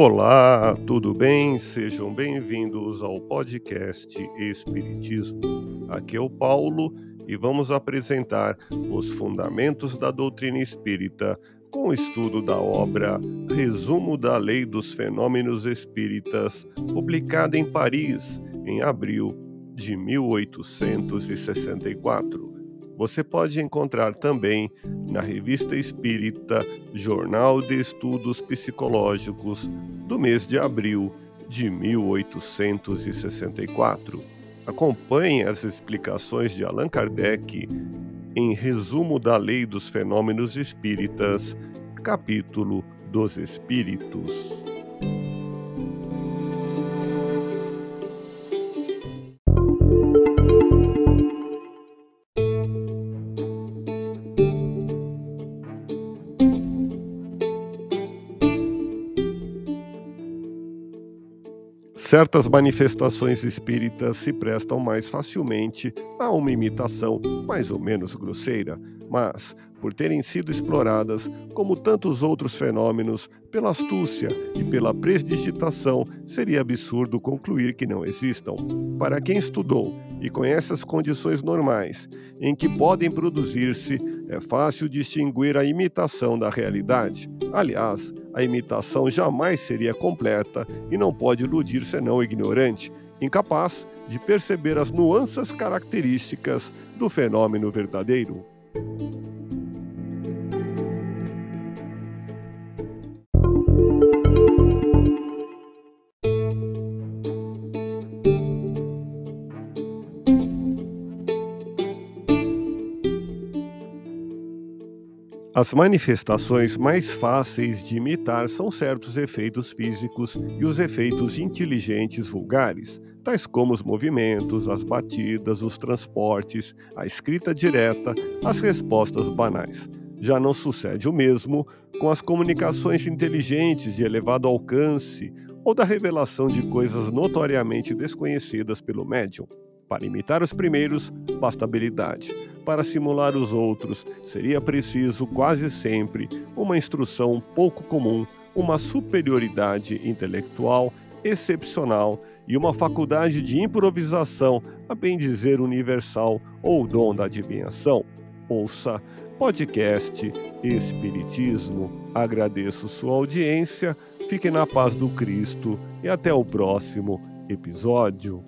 Olá, tudo bem? Sejam bem-vindos ao podcast Espiritismo. Aqui é o Paulo e vamos apresentar os fundamentos da doutrina espírita com o estudo da obra Resumo da Lei dos Fenômenos Espíritas, publicada em Paris em abril de 1864. Você pode encontrar também na Revista Espírita Jornal de Estudos Psicológicos do mês de abril de 1864. Acompanhe as explicações de Allan Kardec em Resumo da Lei dos Fenômenos Espíritas, capítulo dos Espíritos. Certas manifestações espíritas se prestam mais facilmente a uma imitação mais ou menos grosseira, mas, por terem sido exploradas, como tantos outros fenômenos, pela astúcia e pela presdigitação, seria absurdo concluir que não existam. Para quem estudou e conhece as condições normais em que podem produzir-se, é fácil distinguir a imitação da realidade. Aliás, a imitação jamais seria completa e não pode iludir senão o ignorante, incapaz de perceber as nuances características do fenômeno verdadeiro. As manifestações mais fáceis de imitar são certos efeitos físicos e os efeitos inteligentes vulgares, tais como os movimentos, as batidas, os transportes, a escrita direta, as respostas banais. Já não sucede o mesmo com as comunicações inteligentes de elevado alcance ou da revelação de coisas notoriamente desconhecidas pelo médium. Para imitar os primeiros, basta habilidade para simular os outros, seria preciso quase sempre uma instrução pouco comum, uma superioridade intelectual excepcional e uma faculdade de improvisação, a bem dizer universal, ou dom da adivinhação. Ouça podcast Espiritismo. Agradeço sua audiência, fique na paz do Cristo e até o próximo episódio.